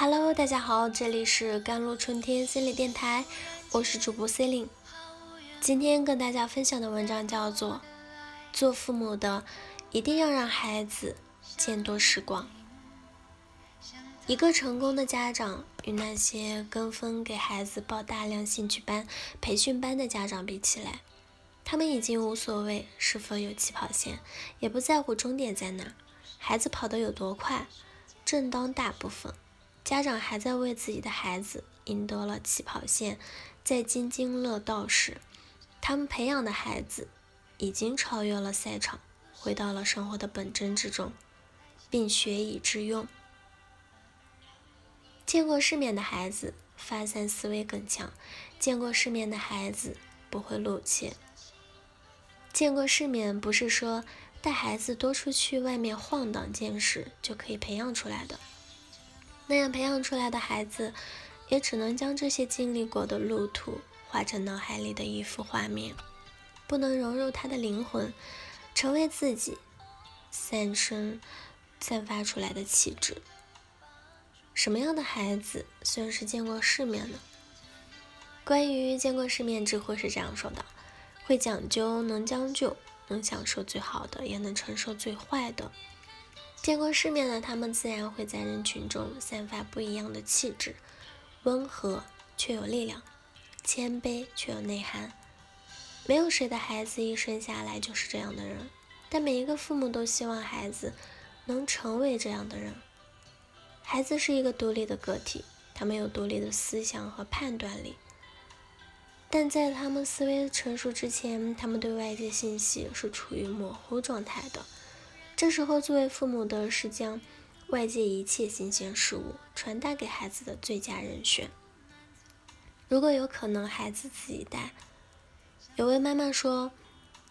Hello，大家好，这里是甘露春天心理电台，我是主播 c e l i n e 今天跟大家分享的文章叫做《做父母的一定要让孩子见多识广》。一个成功的家长与那些跟风给孩子报大量兴趣班、培训班的家长比起来，他们已经无所谓是否有起跑线，也不在乎终点在哪，孩子跑得有多快，正当大部分。家长还在为自己的孩子赢得了起跑线在津津乐道时，他们培养的孩子已经超越了赛场，回到了生活的本真之中，并学以致用。见过世面的孩子发散思维更强，见过世面的孩子不会露怯。见过世面不是说带孩子多出去外面晃荡见识就可以培养出来的。那样培养出来的孩子，也只能将这些经历过的路途画成脑海里的一幅画面，不能融入他的灵魂，成为自己散生、散发出来的气质。什么样的孩子算是见过世面呢？关于见过世面，知乎是这样说的：会讲究，能将就，能享受最好的，也能承受最坏的。见过世面的他们，自然会在人群中散发不一样的气质，温和却有力量，谦卑却有内涵。没有谁的孩子一生下来就是这样的人，但每一个父母都希望孩子能成为这样的人。孩子是一个独立的个体，他们有独立的思想和判断力，但在他们思维成熟之前，他们对外界信息是处于模糊状态的。这时候，作为父母的是将外界一切新鲜事物传达给孩子的最佳人选。如果有可能，孩子自己带。有位妈妈说，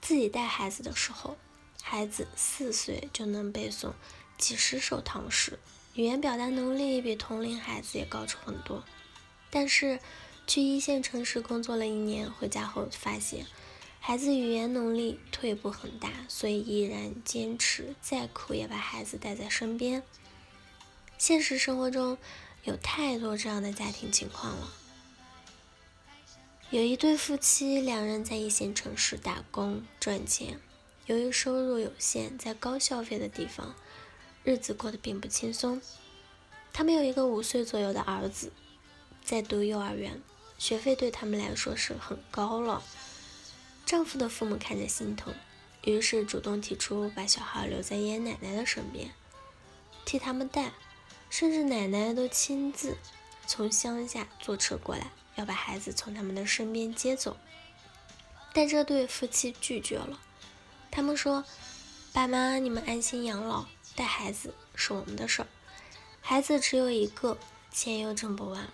自己带孩子的时候，孩子四岁就能背诵几十首唐诗，语言表达能力比同龄孩子也高出很多。但是，去一线城市工作了一年，回家后发现。孩子语言能力退步很大，所以依然坚持，再苦也把孩子带在身边。现实生活中有太多这样的家庭情况了。有一对夫妻，两人在一线城市打工赚钱，由于收入有限，在高消费的地方，日子过得并不轻松。他们有一个五岁左右的儿子，在读幼儿园，学费对他们来说是很高了。丈夫的父母看着心疼，于是主动提出把小孩留在爷爷奶奶的身边，替他们带，甚至奶奶都亲自从乡下坐车过来，要把孩子从他们的身边接走。但这对夫妻拒绝了，他们说：“爸妈，你们安心养老，带孩子是我们的事儿，孩子只有一个，钱又挣不完。”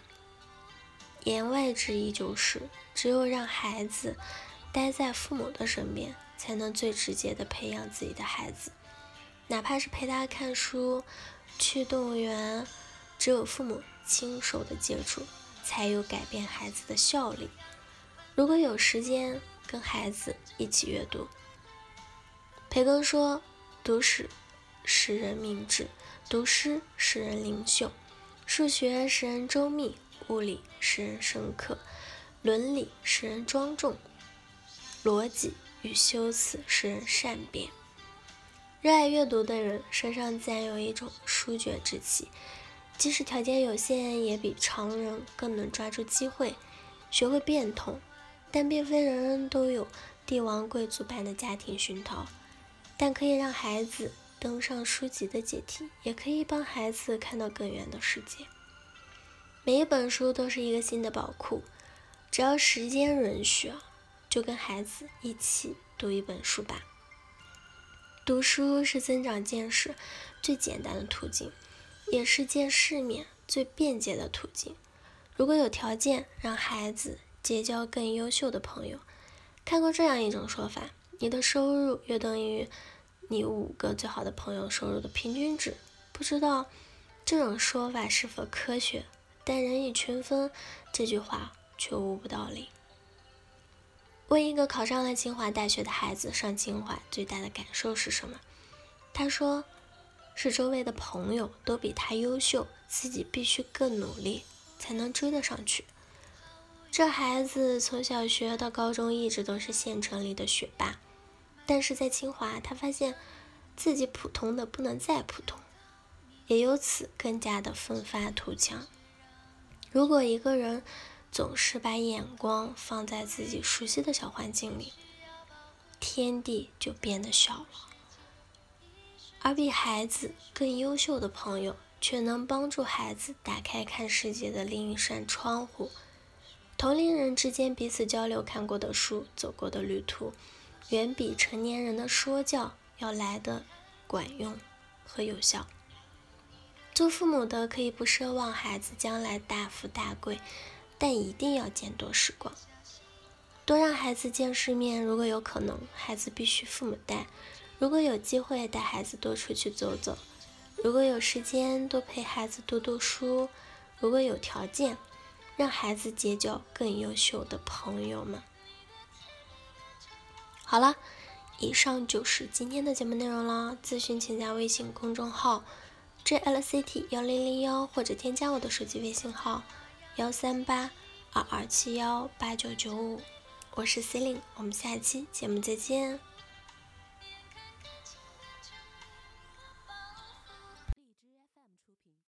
言外之意就是，只有让孩子。待在父母的身边，才能最直接的培养自己的孩子。哪怕是陪他看书、去动物园，只有父母亲手的接触，才有改变孩子的效力。如果有时间跟孩子一起阅读，培根说：“读史使人明智，读诗使人灵秀，数学使人周密，物理使人深刻，伦理使人庄重。”逻辑与修辞使人善变。热爱阅读的人身上自然有一种书卷之气，即使条件有限，也比常人更能抓住机会，学会变通。但并非人人都有帝王贵族般的家庭熏陶，但可以让孩子登上书籍的阶梯，也可以帮孩子看到更远的世界。每一本书都是一个新的宝库，只要时间允许。就跟孩子一起读一本书吧。读书是增长见识最简单的途径，也是见世面最便捷的途径。如果有条件让孩子结交更优秀的朋友，看过这样一种说法：你的收入约等于你五个最好的朋友收入的平均值。不知道这种说法是否科学，但人以群分这句话却无不道理。问一个考上了清华大学的孩子上清华最大的感受是什么？他说：“是周围的朋友都比他优秀，自己必须更努力才能追得上去。这孩子从小学到高中一直都是县城里的学霸，但是在清华，他发现自己普通的不能再普通，也由此更加的奋发图强。如果一个人总是把眼光放在自己熟悉的小环境里，天地就变得小了。而比孩子更优秀的朋友，却能帮助孩子打开看世界的另一扇窗户。同龄人之间彼此交流看过的书、走过的旅途，远比成年人的说教要来的管用和有效。做父母的可以不奢望孩子将来大富大贵，但一定要见多识广，多让孩子见世面。如果有可能，孩子必须父母带；如果有机会，带孩子多出去走走；如果有时间，多陪孩子读读书；如果有条件，让孩子结交更优秀的朋友们。好了，以上就是今天的节目内容了。咨询请加微信公众号 jlct 幺零零幺，或者添加我的手机微信号幺三八二二七幺八九九五。我是 c e l i n e 我们下期节目再见。